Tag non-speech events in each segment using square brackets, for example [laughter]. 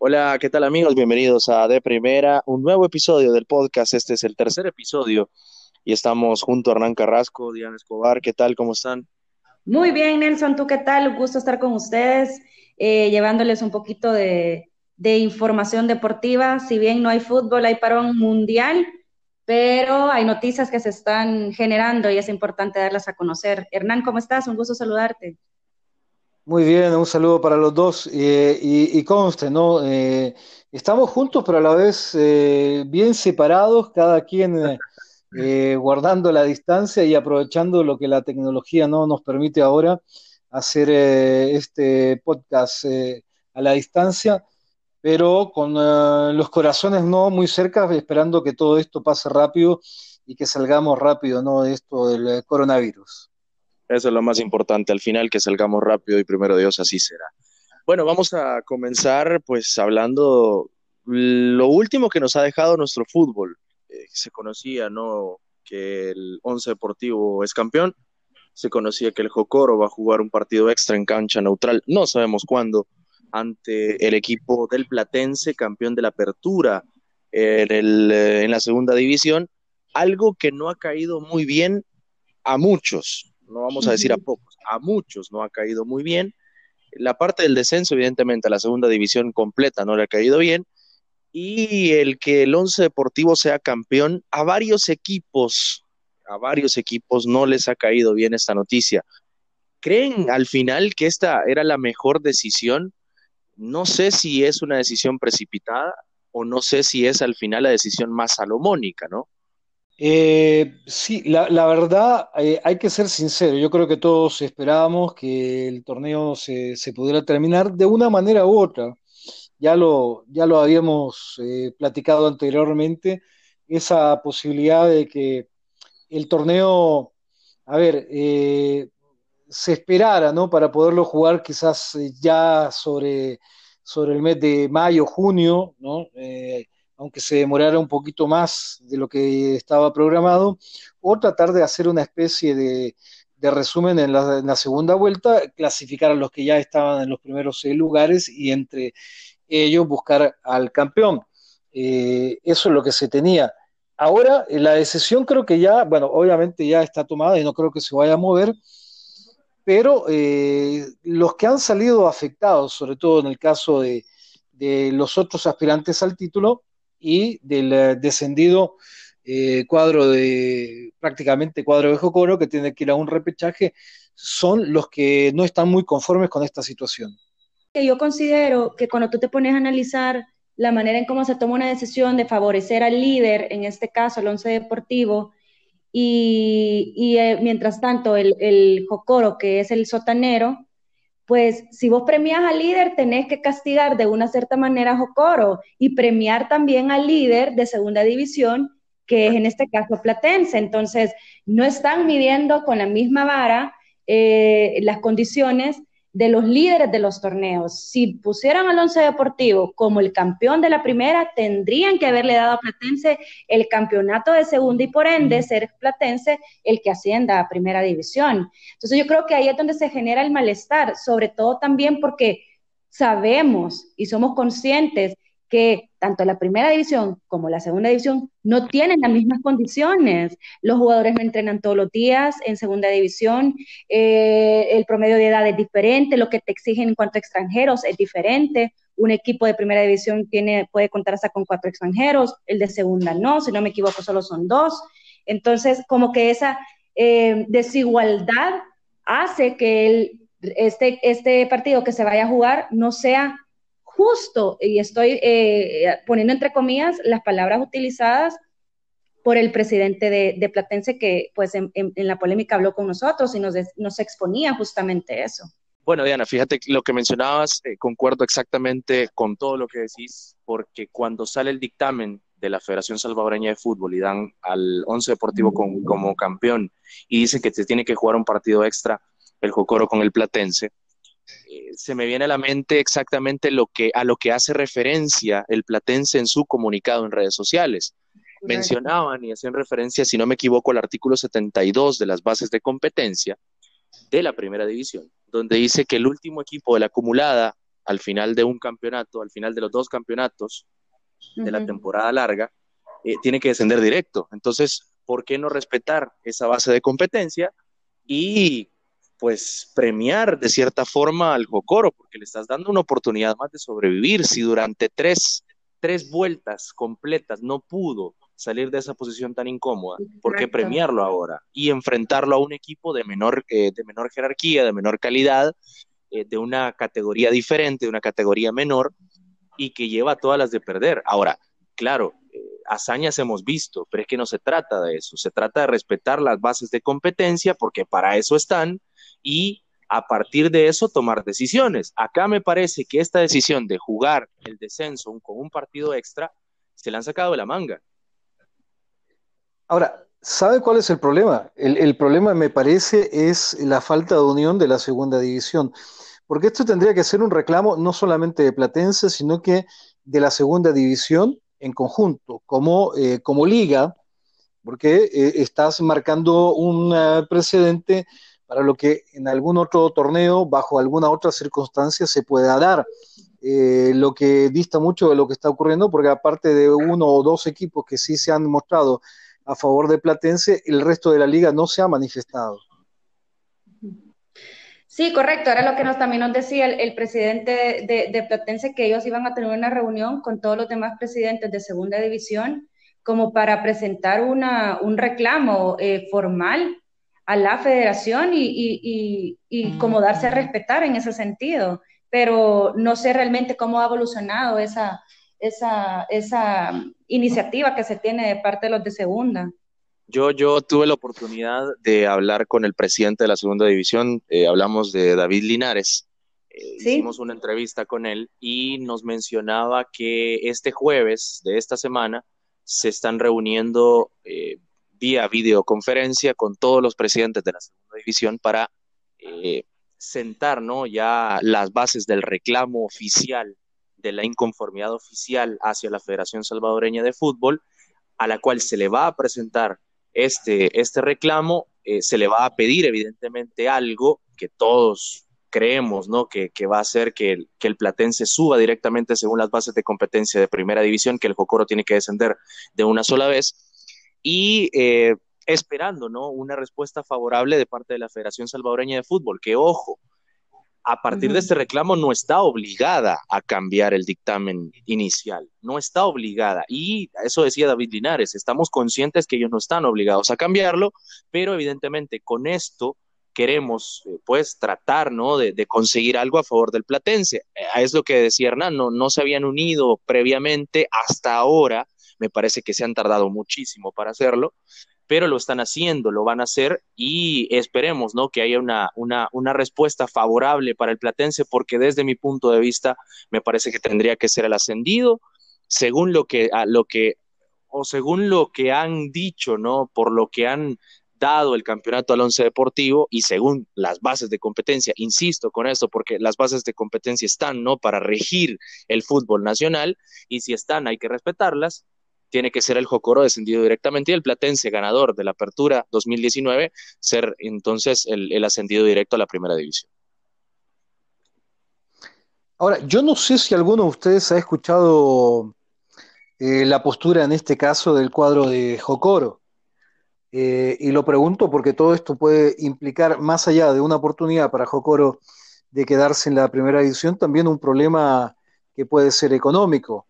Hola, ¿qué tal amigos? Bienvenidos a De Primera, un nuevo episodio del podcast. Este es el tercer episodio y estamos junto a Hernán Carrasco, Diana Escobar. ¿Qué tal? ¿Cómo están? Muy bien, Nelson. ¿Tú qué tal? Un gusto estar con ustedes, eh, llevándoles un poquito de, de información deportiva. Si bien no hay fútbol, hay parón mundial, pero hay noticias que se están generando y es importante darlas a conocer. Hernán, ¿cómo estás? Un gusto saludarte. Muy bien, un saludo para los dos. Eh, y, y conste, ¿no? Eh, estamos juntos, pero a la vez eh, bien separados, cada quien [laughs] guardando la distancia y aprovechando lo que la tecnología no nos permite ahora hacer este podcast a la distancia pero con eh, los corazones no muy cerca, esperando que todo esto pase rápido y que salgamos rápido ¿no? de esto del eh, coronavirus. Eso es lo más importante, al final que salgamos rápido y primero Dios así será. Bueno, vamos a comenzar pues hablando lo último que nos ha dejado nuestro fútbol. Eh, se conocía, ¿no? Que el Once Deportivo es campeón. Se conocía que el Jocoro va a jugar un partido extra en cancha neutral. No sabemos cuándo ante el equipo del Platense, campeón de la apertura en, el, eh, en la segunda división, algo que no ha caído muy bien a muchos, no vamos a decir a pocos, a muchos no ha caído muy bien. La parte del descenso, evidentemente, a la segunda división completa no le ha caído bien. Y el que el Once Deportivo sea campeón, a varios equipos, a varios equipos no les ha caído bien esta noticia. ¿Creen al final que esta era la mejor decisión? No sé si es una decisión precipitada o no sé si es al final la decisión más salomónica, ¿no? Eh, sí, la, verdad, eh, hay que ser sincero. Yo creo que todos esperábamos que el torneo se, pudiera terminar de una manera u otra. Ya lo, ya lo habíamos eh, platicado anteriormente, esa posibilidad de que el torneo, a ver, se esperara, ¿no? Para poderlo jugar quizás eh, ya sobre, sobre el mes de mayo, junio, ¿no? Eh, aunque se demorara un poquito más de lo que estaba programado, o tratar de hacer una especie de, resumen en la, segunda vuelta, clasificar a los que ya estaban en los primeros seis lugares y entre ellos buscar al campeón. Eh, eso es lo que se tenía. Ahora, la decisión creo que ya, bueno, obviamente ya está tomada y no creo que se vaya a mover, pero eh, los que han salido afectados, sobre todo en el caso de, los otros aspirantes al título y del eh, descendido eh, cuadro de prácticamente cuadro de Jocoro que tiene que ir a un repechaje, son los que no están muy conformes con esta situación. Yo considero que cuando tú te pones a analizar la manera en cómo se toma una decisión de favorecer al líder, en este caso el Once Deportivo, y, eh, mientras tanto el, el Jocoro, que es el sotanero, pues si vos premias al líder, tenés que castigar de una cierta manera a Jocoro y premiar también al líder de segunda división, que es en este caso Platense. Entonces, no están midiendo con la misma vara eh, las condiciones de los líderes de los torneos. Si pusieran al Once Deportivo como el campeón de la primera, tendrían que haberle dado a Platense el campeonato de segunda y por ende ser Platense el que ascienda a primera división. Entonces yo creo que ahí es donde se genera el malestar, sobre todo también porque sabemos y somos conscientes que tanto la primera división como la segunda división no tienen las mismas condiciones. Los jugadores no entrenan todos los días en segunda división, eh, el promedio de edad es diferente, lo que te exigen en cuanto a extranjeros es diferente. Un equipo de primera división tiene, puede contar hasta con cuatro extranjeros, el de segunda no, si no me equivoco solo son dos. Entonces, como que esa eh, desigualdad hace que este, este partido que se vaya a jugar no sea justo, y estoy eh, poniendo entre comillas las palabras utilizadas por el presidente de, Platense que pues en, la polémica habló con nosotros y nos, nos exponía justamente eso. Bueno, Diana, fíjate lo que mencionabas, eh, concuerdo exactamente con todo lo que decís, porque cuando sale el dictamen de la Federación Salvadoreña de Fútbol y dan al Once Deportivo como campeón y dicen que se tiene que jugar un partido extra, el Jocoro con el Platense, se me viene a la mente exactamente lo que, a lo que hace referencia el Platense en su comunicado en redes sociales. mencionaban y hacían referencia, si no me equivoco, al artículo 72 de las bases de competencia de la primera división, donde dice que el último equipo de la acumulada al final de un campeonato, al final de los dos campeonatos de la temporada larga, eh, tiene que descender directo. Entonces, ¿por qué no respetar esa base de competencia y pues premiar de cierta forma al Jocoro? Porque le estás dando una oportunidad más de sobrevivir. Si durante tres, tres vueltas completas no pudo salir de esa posición tan incómoda, ¿por qué premiarlo ahora? Y enfrentarlo a un equipo de menor, eh, de menor jerarquía, de menor calidad, eh, de una categoría diferente, de una categoría menor, y que lleva todas las de perder. Ahora, claro, hazañas hemos visto, pero es que no se trata de eso, se trata de respetar las bases de competencia, porque para eso están, y a partir de eso tomar decisiones. Acá me parece que esta decisión de jugar el descenso con un partido extra se la han sacado de la manga. Ahora, ¿sabe cuál es el problema? El, problema, me parece, es la falta de unión de la segunda división. Porque esto tendría que ser un reclamo no solamente de Platense, sino que de la segunda división en conjunto, como, eh, como liga, porque eh, estás marcando un eh, precedente para lo que en algún otro torneo, bajo alguna otra circunstancia, se pueda dar. lo que dista mucho de lo que está ocurriendo, porque aparte de uno o dos equipos que sí se han mostrado a favor de Platense, el resto de la liga no se ha manifestado. Sí, correcto. Era lo que nos, también nos decía el, presidente de, Platense, que ellos iban a tener una reunión con todos los demás presidentes de segunda división como para presentar una, un reclamo eh, formal a la federación y, y, y, como darse a respetar en ese sentido. Pero no sé realmente cómo ha evolucionado esa, esa, esa iniciativa que se tiene de parte de los de segunda. Yo, yo tuve la oportunidad de hablar con el presidente de la segunda división, eh, hablamos de David Linares. Eh, hicimos una entrevista con él y nos mencionaba que este jueves de esta semana se están reuniendo eh, vía videoconferencia con todos los presidentes de la segunda división para sentar ¿no? ya las bases del reclamo oficial de la inconformidad oficial hacia la Federación Salvadoreña de Fútbol, a la cual se le va a presentar este, este reclamo, eh, se le va a pedir evidentemente algo que todos creemos, ¿no? Que, va a hacer que el, que el, Platense suba directamente según las bases de competencia de primera división, que el Jocoro tiene que descender de una sola vez, y eh, esperando, ¿no? Una respuesta favorable de parte de la Federación Salvadoreña de Fútbol, que ojo, a partir de este reclamo no está obligada a cambiar el dictamen inicial, no está obligada. Y eso decía David Linares, estamos conscientes que ellos no están obligados a cambiarlo, pero evidentemente con esto queremos eh, pues tratar ¿no? de, conseguir algo a favor del platense. Eh, es lo que decía Hernán, no, no se habían unido previamente hasta ahora, me parece que se han tardado muchísimo para hacerlo, pero lo están haciendo, lo van a hacer y esperemos, ¿no? Que haya una, una, una respuesta favorable para el Platense, porque desde mi punto de vista me parece que tendría que ser el ascendido, según lo que, lo que, o según lo que han dicho, ¿no? Por lo que han dado el campeonato al once deportivo y según las bases de competencia, insisto con esto porque las bases de competencia están, ¿no? Para regir el fútbol nacional y si están hay que respetarlas, tiene que ser el Jocoro descendido directamente y el Platense ganador de la Apertura 2019 ser entonces el, ascendido directo a la Primera División. Ahora, yo no sé si alguno de ustedes ha escuchado eh, la postura en este caso del cuadro de Jocoro. Eh, y lo pregunto porque todo esto puede implicar, más allá de una oportunidad para Jocoro de quedarse en la primera división, también un problema que puede ser económico.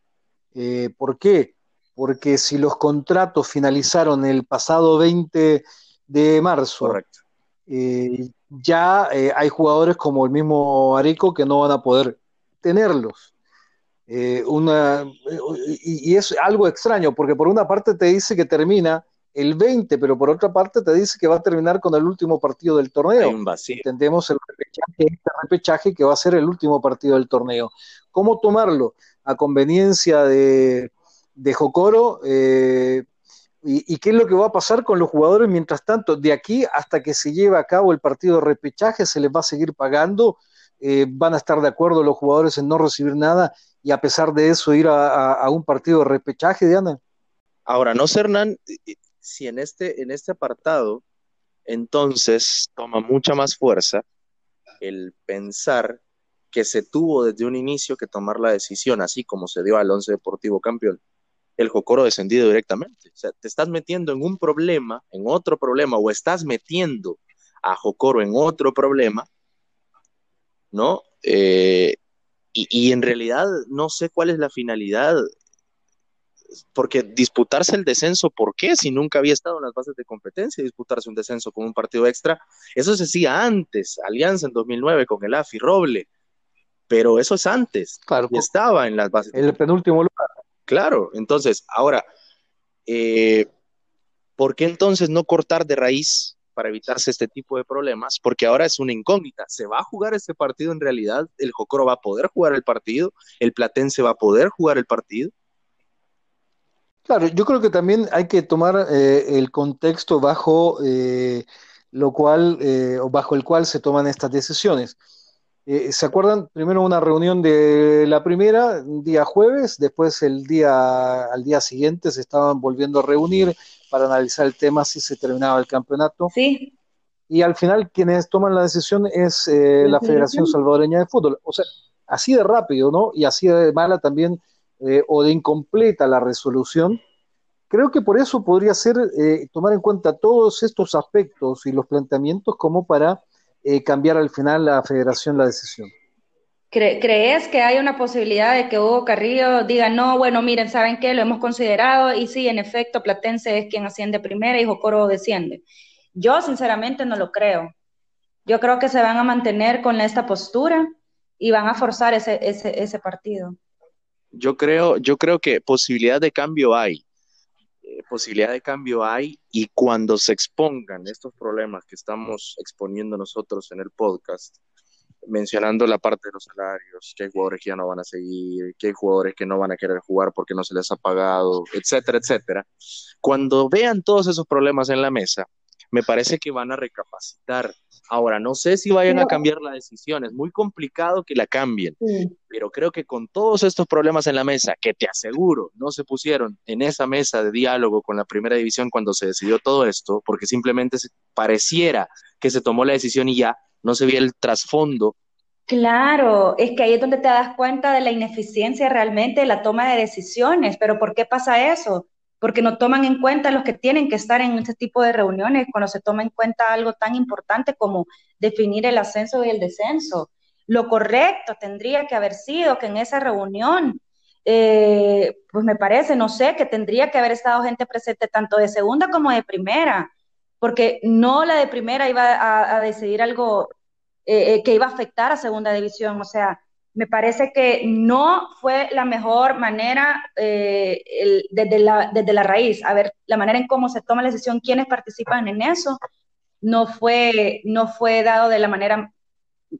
Eh, ¿Por qué? Porque si los contratos finalizaron el pasado 20 de marzo, eh, ya eh, hay jugadores como el mismo Areco que no van a poder tenerlos. Eh, y, es algo extraño, porque por una parte te dice que termina el 20, pero por otra parte te dice que va a terminar con el último partido del torneo. Entendemos el repechaje, este repechaje que va a ser el último partido del torneo. ¿Cómo tomarlo? A conveniencia de, de Jocoro eh, y, qué es lo que va a pasar con los jugadores mientras tanto. De aquí hasta que se lleve a cabo el partido de repechaje, se les va a seguir pagando, eh, van a estar de acuerdo los jugadores en no recibir nada y a pesar de eso ir a, un partido de repechaje, Diana. Ahora, no sé, Hernán, si en este, en este apartado, entonces toma mucha más fuerza el pensar que se tuvo desde un inicio que tomar la decisión, así como se dio al Once Deportivo campeón, el Jocoro descendido directamente. O sea, te estás metiendo en un problema, en otro problema, o estás metiendo a Jocoro en otro problema, ¿no? Eh, y, y, en realidad no sé cuál es la finalidad, porque disputarse el descenso, ¿por qué? Si nunca había estado en las bases de competencia, disputarse un descenso con un partido extra, eso se hacía antes, Alianza en 2009 con el AFI Roble, pero eso es antes, claro, y estaba en las bases. El penúltimo lugar. Claro, entonces, ahora, eh, ¿por qué entonces no cortar de raíz para evitarse este tipo de problemas? Porque ahora es una incógnita. ¿Se va a jugar este partido en realidad? ¿El Jocoro va a poder jugar el partido? ¿El Platense va a poder jugar el partido? Claro, yo creo que también hay que tomar eh, el contexto bajo eh, lo cual, eh, o bajo el cual se toman estas decisiones. Eh, ¿Se acuerdan? Primero una reunión de la primera, un día jueves, después el día, al día siguiente se estaban volviendo a reunir para analizar el tema si se terminaba el campeonato. Sí. Y al final quienes toman la decisión es eh, la Federación Salvadoreña de Fútbol. O sea, así de rápido, ¿no? Y así de mala también, eh, o de incompleta la resolución. Creo que por eso podría ser tomar en cuenta todos estos aspectos y los planteamientos como para eh, cambiar al final la federación la decisión. ¿Crees que hay una posibilidad de que Hugo Carrillo diga, no, bueno, miren, ¿saben qué? Lo hemos considerado y sí, en efecto, Platense es quien asciende primera y Jocoro desciende. Yo sinceramente no lo creo. Yo creo que se van a mantener con esta postura y van a forzar ese, ese, ese partido. Yo creo, yo creo que posibilidad de cambio hay. Eh, posibilidad de cambio hay y cuando se expongan estos problemas que estamos exponiendo nosotros en el podcast, mencionando la parte de los salarios, hay jugadores que ya no van a seguir, hay jugadores que no van a querer jugar porque no se les ha pagado, etcétera, etcétera. Cuando vean todos esos problemas en la mesa, me parece que van a recapacitar. Ahora, no sé si vayan a cambiar la decisión, es muy complicado que la cambien, pero creo que con todos estos problemas en la mesa, que te aseguro no se pusieron en esa mesa de diálogo con la primera división cuando se decidió todo esto, porque simplemente pareciera que se tomó la decisión y ya no se veía el trasfondo. Claro, es que ahí es donde te das cuenta de la ineficiencia realmente de la toma de decisiones, pero ¿por qué pasa eso? Porque no toman en cuenta los que tienen que estar en este tipo de reuniones cuando se toma en cuenta algo tan importante como definir el ascenso y el descenso. Lo correcto tendría que haber sido que en esa reunión, eh, pues me parece, no sé, que tendría que haber estado gente presente tanto de segunda como de primera, porque no la de primera iba a, decidir algo eh, eh, que iba a afectar a segunda división, o sea, me parece que no fue la mejor manera eh, desde, la, desde la raíz, a ver, la manera en cómo se toma la decisión, quiénes participan en eso, no fue, no fue dado de la manera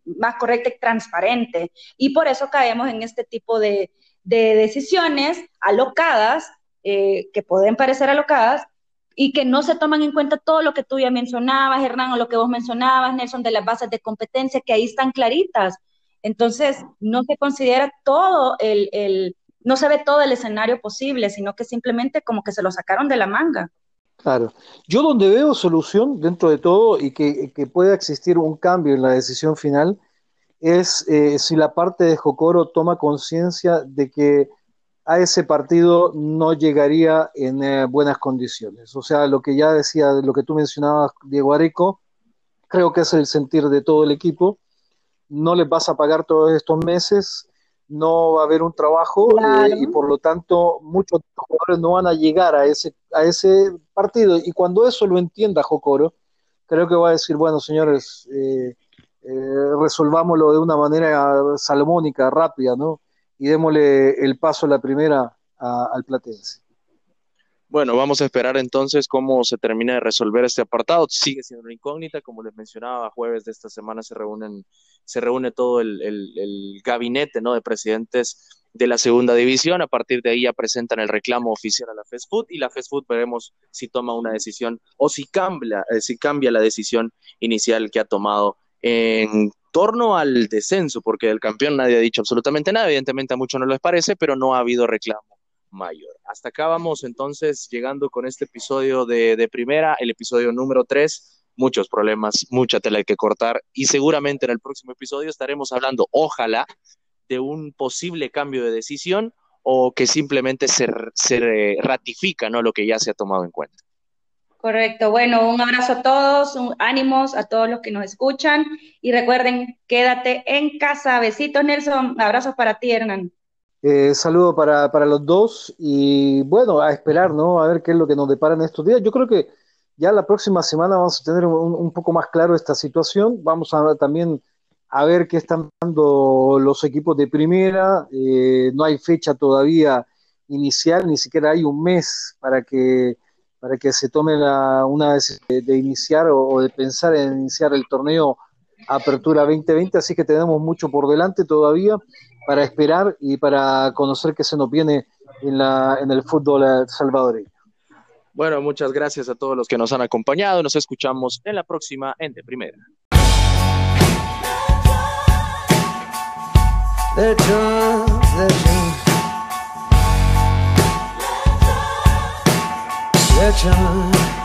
más correcta y transparente. Y por eso caemos en este tipo de, decisiones alocadas, eh, que pueden parecer alocadas, y que no se toman en cuenta todo lo que tú ya mencionabas, Hernán, o lo que vos mencionabas, Nelson, de las bases de competencia, que ahí están claritas entonces, no se considera todo el, no se ve todo el escenario posible, sino que simplemente como que se lo sacaron de la manga. Claro. Yo donde veo solución dentro de todo y que, pueda existir un cambio en la decisión final es eh, si la parte de Jocoro toma conciencia de que a ese partido no llegaría en eh, buenas condiciones. O sea, lo que ya decía, lo que tú mencionabas, Diego Areco, creo que es el sentir de todo el equipo no les vas a pagar todos estos meses, no va a haber un trabajo eh, y por lo tanto muchos jugadores no van a llegar a ese, a ese partido. Y cuando eso lo entienda Jocoro, creo que va a decir, bueno, señores, eh, eh, resolvámoslo de una manera salomónica, rápida, ¿no? Y démosle el paso a la primera al Platense. Bueno, vamos a esperar entonces cómo se termina de resolver este apartado. Sigue siendo una incógnita, como les mencionaba, jueves de esta semana se reúnen, se reúne todo el, gabinete ¿no? de presidentes de la segunda división. A partir de ahí ya presentan el reclamo oficial a la FESFUT y la FESFUT veremos si toma una decisión o si cambia, eh, si cambia la decisión inicial que ha tomado en torno al descenso, porque del campeón nadie ha dicho absolutamente nada. Evidentemente a muchos no les parece, pero no ha habido reclamo mayor. Hasta acá vamos entonces llegando con este episodio de, primera, el episodio número 3. Muchos problemas, mucha tela que cortar y seguramente en el próximo episodio estaremos hablando, ojalá, de un posible cambio de decisión o que simplemente se, se ratifica ¿no? lo que ya se ha tomado en cuenta. Correcto. Bueno, un abrazo a todos, un, ánimos a todos los que nos escuchan y recuerden, quédate en casa. Besitos, Nelson. Abrazos para ti, Hernán. Eh, saludo para, para, los dos y bueno, a esperar, ¿no? A ver qué es lo que nos depara en estos días. Yo creo que ya la próxima semana vamos a tener un, un poco más claro esta situación. Vamos a también a ver qué están dando los equipos de primera. Eh, no hay fecha todavía inicial, ni siquiera hay un mes para que para que se tome la, una vez de, iniciar o, de pensar en iniciar el torneo Apertura 2020, así que tenemos mucho por delante todavía para esperar y para conocer qué se nos viene en, la, en el fútbol salvadoreño. Bueno, muchas gracias a todos los que nos han acompañado. Nos escuchamos en la próxima en De Primera. Legend.